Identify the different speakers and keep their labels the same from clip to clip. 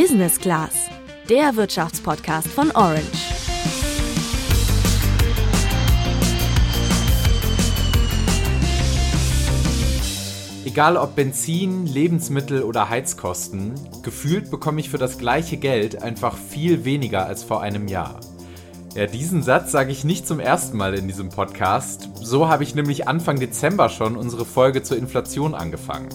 Speaker 1: Business Class, der Wirtschaftspodcast von Orange.
Speaker 2: Egal ob Benzin, Lebensmittel oder Heizkosten, gefühlt bekomme ich für das gleiche Geld einfach viel weniger als vor einem Jahr. Ja, diesen Satz sage ich nicht zum ersten Mal in diesem Podcast. So habe ich nämlich Anfang Dezember schon unsere Folge zur Inflation angefangen.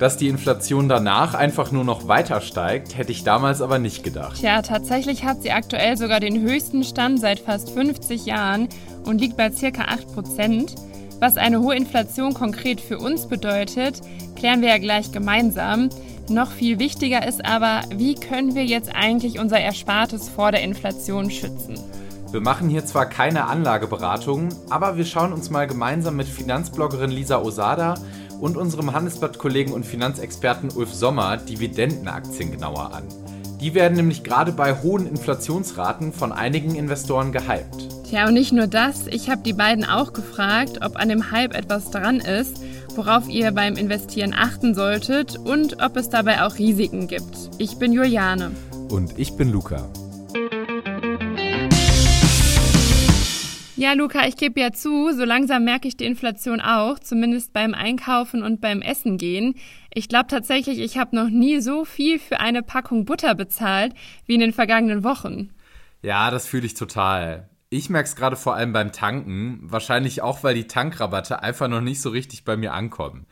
Speaker 2: Dass die Inflation danach einfach nur noch weiter steigt, hätte ich damals aber nicht gedacht.
Speaker 3: Tja, tatsächlich hat sie aktuell sogar den höchsten Stand seit fast 50 Jahren und liegt bei circa 8 Prozent. Was eine hohe Inflation konkret für uns bedeutet, klären wir ja gleich gemeinsam. Noch viel wichtiger ist aber, wie können wir jetzt eigentlich unser Erspartes vor der Inflation schützen?
Speaker 2: Wir machen hier zwar keine Anlageberatung, aber wir schauen uns mal gemeinsam mit Finanzbloggerin Lisa Osada und unserem Handelsblatt-Kollegen und Finanzexperten Ulf Sommer Dividendenaktien genauer an. Die werden nämlich gerade bei hohen Inflationsraten von einigen Investoren gehypt.
Speaker 3: Tja, und nicht nur das, ich habe die beiden auch gefragt, ob an dem Hype etwas dran ist, worauf ihr beim Investieren achten solltet und ob es dabei auch Risiken gibt. Ich bin Juliane.
Speaker 2: Und ich bin Luca.
Speaker 3: Ja, Luca, ich gebe ja zu, so langsam merke ich die Inflation auch, zumindest beim Einkaufen und beim Essen gehen. Ich glaube tatsächlich, ich habe noch nie so viel für eine Packung Butter bezahlt wie in den vergangenen Wochen.
Speaker 2: Ja, das fühle ich total. Ich merke es gerade vor allem beim Tanken, wahrscheinlich auch, weil die Tankrabatte einfach noch nicht so richtig bei mir ankommen.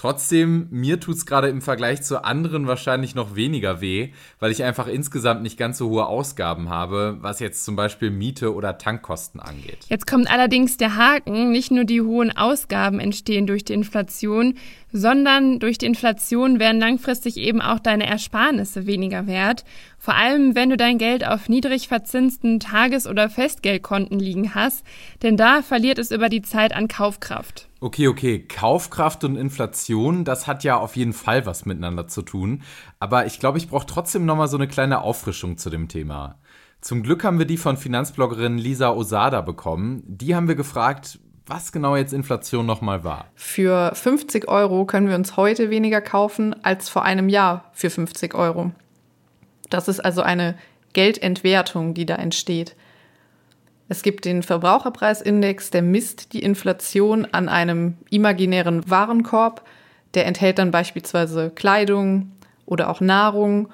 Speaker 2: Trotzdem, mir tut es gerade im Vergleich zu anderen wahrscheinlich noch weniger weh, weil ich einfach insgesamt nicht ganz so hohe Ausgaben habe, was jetzt zum Beispiel Miete oder Tankkosten angeht.
Speaker 3: Jetzt kommt allerdings der Haken, nicht nur die hohen Ausgaben entstehen durch die Inflation, sondern durch die Inflation werden langfristig eben auch deine Ersparnisse weniger wert. Vor allem, wenn du dein Geld auf niedrig verzinsten Tages- oder Festgeldkonten liegen hast, denn da verliert es über die Zeit an Kaufkraft.
Speaker 2: Okay, okay, Kaufkraft und Inflation, das hat ja auf jeden Fall was miteinander zu tun. Aber ich glaube, ich brauche trotzdem nochmal so eine kleine Auffrischung zu dem Thema. Zum Glück haben wir die von Finanzbloggerin Lisa Osada bekommen. Die haben wir gefragt, was genau jetzt Inflation nochmal war.
Speaker 4: Für 50 Euro können wir uns heute weniger kaufen als vor einem Jahr für 50 Euro. Das ist also eine Geldentwertung, die da entsteht. Es gibt den Verbraucherpreisindex, der misst die Inflation an einem imaginären Warenkorb. Der enthält dann beispielsweise Kleidung oder auch Nahrung.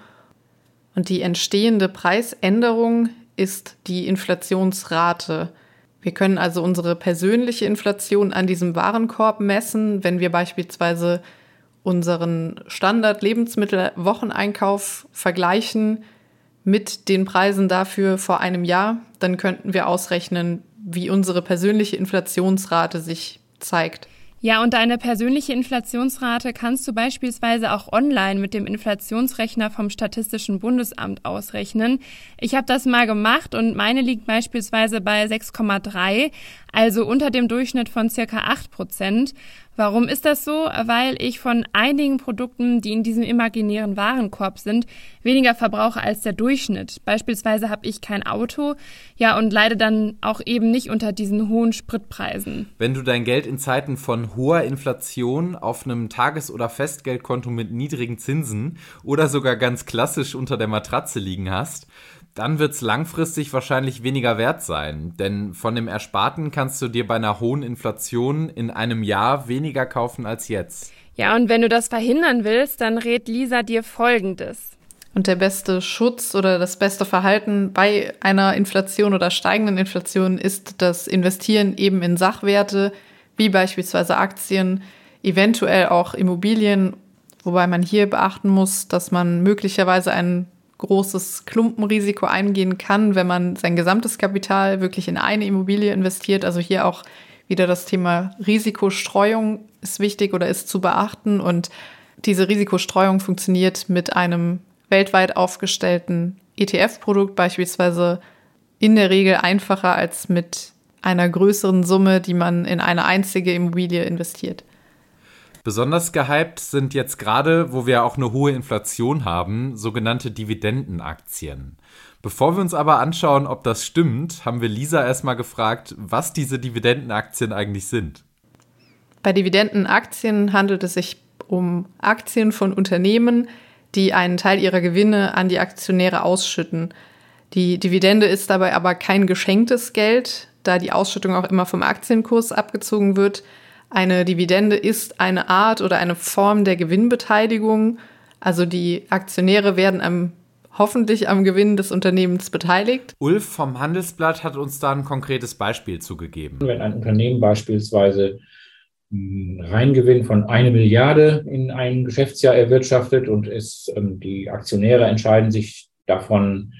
Speaker 4: Und die entstehende Preisänderung ist die Inflationsrate. Wir können also unsere persönliche Inflation an diesem Warenkorb messen, wenn wir beispielsweise unseren Standard-Lebensmittel-Wocheneinkauf vergleichen mit den Preisen dafür vor einem Jahr, dann könnten wir ausrechnen, wie unsere persönliche Inflationsrate sich zeigt.
Speaker 3: Ja, und deine persönliche Inflationsrate kannst du beispielsweise auch online mit dem Inflationsrechner vom Statistischen Bundesamt ausrechnen. Ich habe das mal gemacht und meine liegt beispielsweise bei 6,3, also unter dem Durchschnitt von circa 8 Prozent. Warum ist das so? Weil ich von einigen Produkten, die in diesem imaginären Warenkorb sind, weniger verbrauche als der Durchschnitt. Beispielsweise habe ich kein Auto, ja, und leide dann auch eben nicht unter diesen hohen Spritpreisen.
Speaker 2: Wenn du dein Geld in Zeiten von hoher Inflation auf einem Tages- oder Festgeldkonto mit niedrigen Zinsen oder sogar ganz klassisch unter der Matratze liegen hast, dann wird es langfristig wahrscheinlich weniger wert sein. Denn von dem Ersparten kannst du dir bei einer hohen Inflation in einem Jahr weniger kaufen als jetzt.
Speaker 3: Ja, und wenn du das verhindern willst, dann rät Lisa dir Folgendes.
Speaker 4: Und der beste Schutz oder das beste Verhalten bei einer Inflation oder steigenden Inflation ist das Investieren eben in Sachwerte, wie beispielsweise Aktien, eventuell auch Immobilien, wobei man hier beachten muss, dass man möglicherweise einen großes Klumpenrisiko eingehen kann, wenn man sein gesamtes Kapital wirklich in eine Immobilie investiert. Also hier auch wieder das Thema Risikostreuung ist wichtig oder ist zu beachten. Und diese Risikostreuung funktioniert mit einem weltweit aufgestellten ETF-Produkt beispielsweise in der Regel einfacher als mit einer größeren Summe, die man in eine einzige Immobilie investiert.
Speaker 2: Besonders gehypt sind jetzt gerade, wo wir auch eine hohe Inflation haben, sogenannte Dividendenaktien. Bevor wir uns aber anschauen, ob das stimmt, haben wir Lisa erstmal gefragt, was diese Dividendenaktien eigentlich sind.
Speaker 4: Bei Dividendenaktien handelt es sich um Aktien von Unternehmen, die einen Teil ihrer Gewinne an die Aktionäre ausschütten. Die Dividende ist dabei aber kein geschenktes Geld, da die Ausschüttung auch immer vom Aktienkurs abgezogen wird. Eine Dividende ist eine Art oder eine Form der Gewinnbeteiligung. Also die Aktionäre werden am, hoffentlich am Gewinn des Unternehmens beteiligt.
Speaker 2: Ulf vom Handelsblatt hat uns da ein konkretes Beispiel zugegeben.
Speaker 5: Wenn ein Unternehmen beispielsweise einen Reingewinn von eine Milliarde in ein Geschäftsjahr erwirtschaftet und es, ähm, die Aktionäre entscheiden sich davon,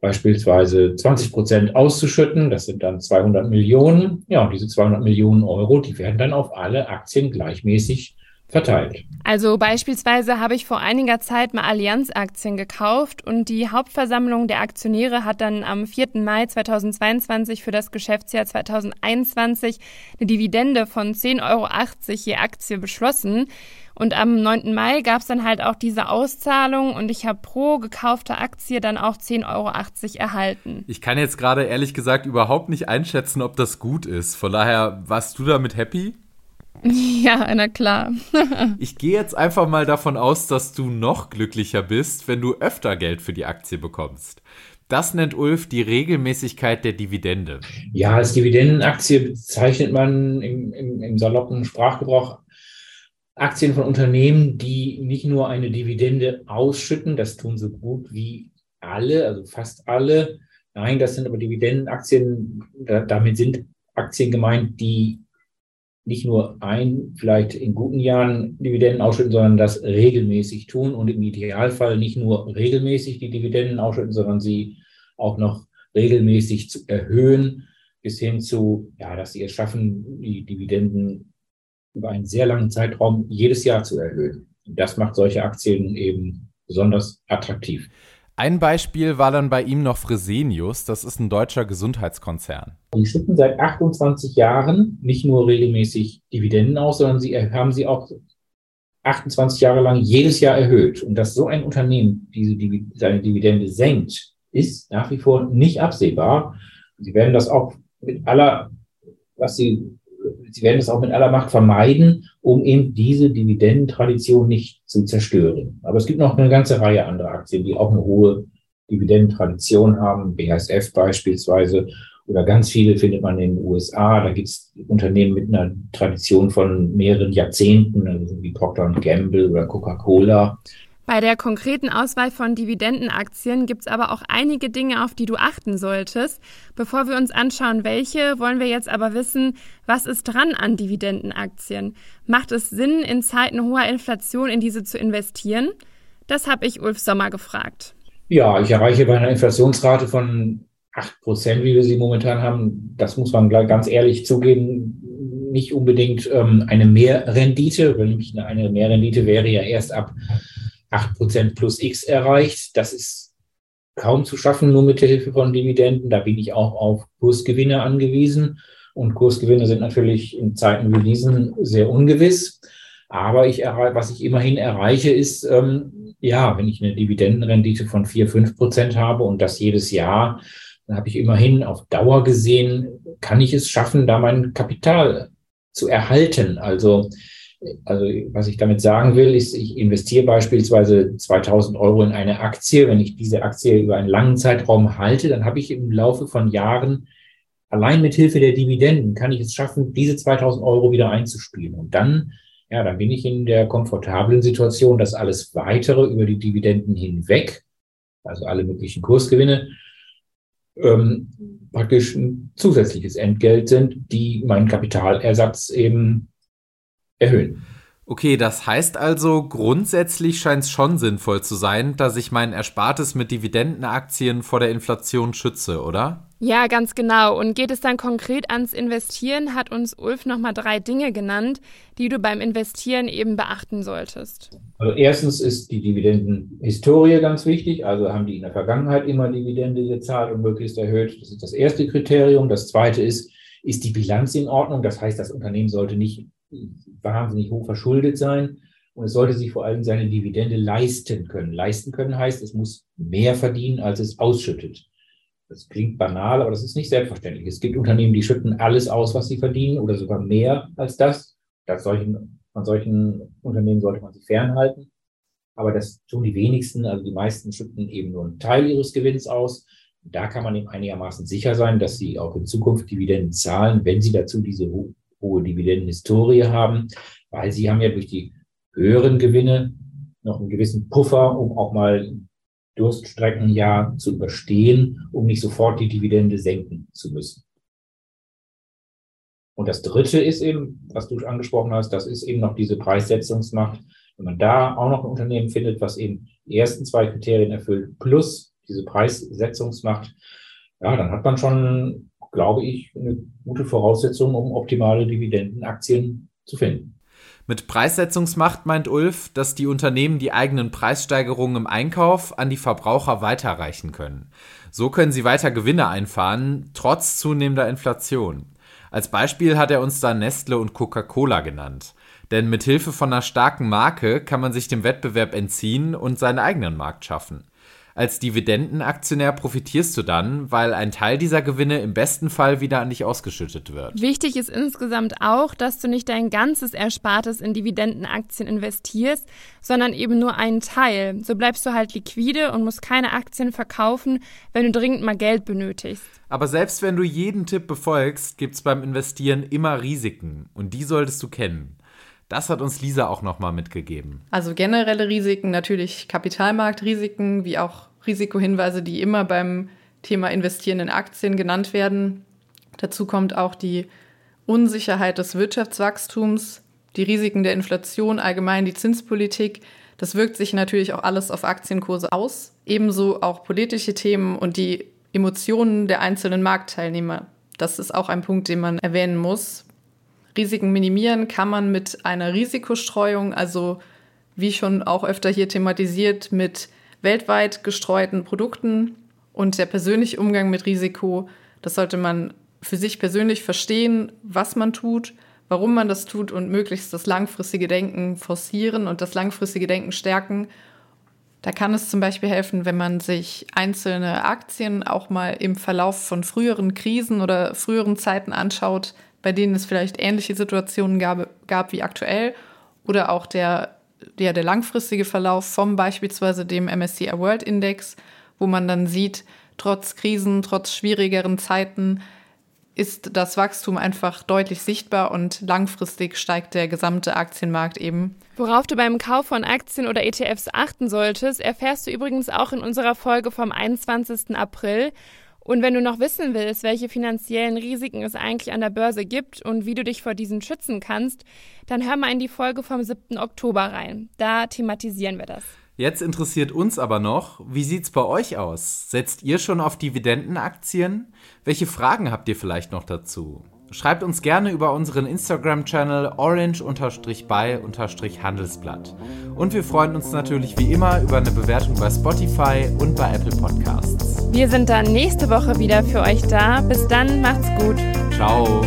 Speaker 5: beispielsweise 20 Prozent auszuschütten. Das sind dann 200 Millionen. Ja, und diese 200 Millionen Euro, die werden dann auf alle Aktien gleichmäßig verteilt.
Speaker 3: Also beispielsweise habe ich vor einiger Zeit mal Allianz-Aktien gekauft und die Hauptversammlung der Aktionäre hat dann am 4. Mai 2022 für das Geschäftsjahr 2021 eine Dividende von 10,80 Euro je Aktie beschlossen. Und am 9. Mai gab es dann halt auch diese Auszahlung und ich habe pro gekaufte Aktie dann auch 10,80 Euro erhalten.
Speaker 2: Ich kann jetzt gerade ehrlich gesagt überhaupt nicht einschätzen, ob das gut ist. Von daher, warst du damit happy?
Speaker 3: Ja, na klar.
Speaker 2: ich gehe jetzt einfach mal davon aus, dass du noch glücklicher bist, wenn du öfter Geld für die Aktie bekommst. Das nennt Ulf die Regelmäßigkeit der Dividende.
Speaker 5: Ja, als Dividendenaktie bezeichnet man im, im, im saloppen Sprachgebrauch Aktien von Unternehmen, die nicht nur eine Dividende ausschütten, das tun so gut wie alle, also fast alle. Nein, das sind aber Dividendenaktien, da, damit sind Aktien gemeint, die nicht nur ein, vielleicht in guten Jahren Dividenden ausschütten, sondern das regelmäßig tun und im Idealfall nicht nur regelmäßig die Dividenden ausschütten, sondern sie auch noch regelmäßig zu erhöhen, bis hin zu, ja, dass sie es schaffen, die Dividenden über einen sehr langen Zeitraum jedes Jahr zu erhöhen. Das macht solche Aktien eben besonders attraktiv.
Speaker 2: Ein Beispiel war dann bei ihm noch Fresenius, das ist ein deutscher Gesundheitskonzern.
Speaker 5: Die schütten seit 28 Jahren nicht nur regelmäßig Dividenden aus, sondern sie haben sie auch 28 Jahre lang jedes Jahr erhöht. Und dass so ein Unternehmen diese, seine Dividende senkt, ist nach wie vor nicht absehbar. Sie werden das auch mit aller, was sie sie werden es auch mit aller Macht vermeiden, um eben diese Dividendentradition nicht zu zerstören. Aber es gibt noch eine ganze Reihe anderer Aktien, die auch eine hohe Dividendentradition haben, BASF beispielsweise, oder ganz viele findet man in den USA. Da gibt es Unternehmen mit einer Tradition von mehreren Jahrzehnten, also wie Procter Gamble oder Coca-Cola.
Speaker 3: Bei der konkreten Auswahl von Dividendenaktien gibt es aber auch einige Dinge, auf die du achten solltest. Bevor wir uns anschauen, welche, wollen wir jetzt aber wissen, was ist dran an Dividendenaktien? Macht es Sinn, in Zeiten hoher Inflation in diese zu investieren? Das habe ich Ulf Sommer gefragt.
Speaker 5: Ja, ich erreiche bei einer Inflationsrate von 8 Prozent, wie wir sie momentan haben, das muss man ganz ehrlich zugeben, nicht unbedingt ähm, eine Mehrrendite, weil nämlich eine Mehrrendite wäre ja erst ab 8% plus X erreicht. Das ist kaum zu schaffen, nur mit der Hilfe von Dividenden. Da bin ich auch auf Kursgewinne angewiesen. Und Kursgewinne sind natürlich in Zeiten wie diesen sehr ungewiss. Aber ich was ich immerhin erreiche, ist, ähm, ja, wenn ich eine Dividendenrendite von 4, 5 Prozent habe und das jedes Jahr, dann habe ich immerhin auf Dauer gesehen, kann ich es schaffen, da mein Kapital zu erhalten. Also also was ich damit sagen will, ist, ich investiere beispielsweise 2000 Euro in eine Aktie. Wenn ich diese Aktie über einen langen Zeitraum halte, dann habe ich im Laufe von Jahren allein mit Hilfe der Dividenden kann ich es schaffen, diese 2000 Euro wieder einzuspielen. Und dann, ja, dann bin ich in der komfortablen Situation, dass alles weitere über die Dividenden hinweg, also alle möglichen Kursgewinne, ähm, praktisch ein zusätzliches Entgelt sind, die meinen Kapitalersatz eben erhöhen.
Speaker 2: Okay, das heißt also, grundsätzlich scheint es schon sinnvoll zu sein, dass ich mein Erspartes mit Dividendenaktien vor der Inflation schütze, oder?
Speaker 3: Ja, ganz genau. Und geht es dann konkret ans Investieren, hat uns Ulf nochmal drei Dinge genannt, die du beim Investieren eben beachten solltest.
Speaker 5: Also erstens ist die Dividendenhistorie ganz wichtig. Also haben die in der Vergangenheit immer Dividende gezahlt und möglichst erhöht. Das ist das erste Kriterium. Das zweite ist, ist die Bilanz in Ordnung? Das heißt, das Unternehmen sollte nicht wahnsinnig hoch verschuldet sein und es sollte sich vor allem seine Dividende leisten können. Leisten können heißt, es muss mehr verdienen, als es ausschüttet. Das klingt banal, aber das ist nicht selbstverständlich. Es gibt Unternehmen, die schütten alles aus, was sie verdienen oder sogar mehr als das. das solchen, von solchen Unternehmen sollte man sich fernhalten. aber das tun die wenigsten, also die meisten schütten eben nur einen Teil ihres Gewinns aus. Da kann man eben einigermaßen sicher sein, dass sie auch in Zukunft Dividenden zahlen, wenn sie dazu diese hohe Dividendenhistorie haben, weil sie haben ja durch die höheren Gewinne noch einen gewissen Puffer, um auch mal Durststreckenjahr zu überstehen, um nicht sofort die Dividende senken zu müssen. Und das Dritte ist eben, was du angesprochen hast, das ist eben noch diese Preissetzungsmacht. Wenn man da auch noch ein Unternehmen findet, was eben die ersten zwei Kriterien erfüllt, plus diese Preissetzungsmacht, ja, dann hat man schon, glaube ich, eine gute Voraussetzung, um optimale Dividendenaktien zu finden.
Speaker 2: Mit Preissetzungsmacht meint Ulf, dass die Unternehmen die eigenen Preissteigerungen im Einkauf an die Verbraucher weiterreichen können. So können sie weiter Gewinne einfahren, trotz zunehmender Inflation. Als Beispiel hat er uns da Nestle und Coca-Cola genannt. Denn mit Hilfe von einer starken Marke kann man sich dem Wettbewerb entziehen und seinen eigenen Markt schaffen. Als Dividendenaktionär profitierst du dann, weil ein Teil dieser Gewinne im besten Fall wieder an dich ausgeschüttet wird.
Speaker 3: Wichtig ist insgesamt auch, dass du nicht dein ganzes Erspartes in Dividendenaktien investierst, sondern eben nur einen Teil. So bleibst du halt liquide und musst keine Aktien verkaufen, wenn du dringend mal Geld benötigst.
Speaker 2: Aber selbst wenn du jeden Tipp befolgst, gibt's beim Investieren immer Risiken und die solltest du kennen. Das hat uns Lisa auch nochmal mitgegeben.
Speaker 4: Also generelle Risiken, natürlich Kapitalmarktrisiken, wie auch Risikohinweise, die immer beim Thema Investieren in Aktien genannt werden. Dazu kommt auch die Unsicherheit des Wirtschaftswachstums, die Risiken der Inflation, allgemein die Zinspolitik. Das wirkt sich natürlich auch alles auf Aktienkurse aus. Ebenso auch politische Themen und die Emotionen der einzelnen Marktteilnehmer. Das ist auch ein Punkt, den man erwähnen muss. Risiken minimieren kann man mit einer Risikostreuung, also wie schon auch öfter hier thematisiert, mit weltweit gestreuten Produkten und der persönliche Umgang mit Risiko. Das sollte man für sich persönlich verstehen, was man tut, warum man das tut und möglichst das langfristige Denken forcieren und das langfristige Denken stärken. Da kann es zum Beispiel helfen, wenn man sich einzelne Aktien auch mal im Verlauf von früheren Krisen oder früheren Zeiten anschaut, bei denen es vielleicht ähnliche Situationen gab, gab wie aktuell oder auch der, der, der langfristige Verlauf vom beispielsweise dem MSCI World Index, wo man dann sieht, trotz Krisen, trotz schwierigeren Zeiten ist das Wachstum einfach deutlich sichtbar und langfristig steigt der gesamte Aktienmarkt eben.
Speaker 3: Worauf du beim Kauf von Aktien oder ETFs achten solltest, erfährst du übrigens auch in unserer Folge vom 21. April. Und wenn du noch wissen willst, welche finanziellen Risiken es eigentlich an der Börse gibt und wie du dich vor diesen schützen kannst, dann hör mal in die Folge vom 7. Oktober rein. Da thematisieren wir das.
Speaker 2: Jetzt interessiert uns aber noch, wie sieht's bei euch aus? Setzt ihr schon auf Dividendenaktien? Welche Fragen habt ihr vielleicht noch dazu? Schreibt uns gerne über unseren Instagram-Channel orange-by-handelsblatt. Und wir freuen uns natürlich wie immer über eine Bewertung bei Spotify und bei Apple Podcasts.
Speaker 3: Wir sind dann nächste Woche wieder für euch da. Bis dann, macht's gut.
Speaker 2: Ciao.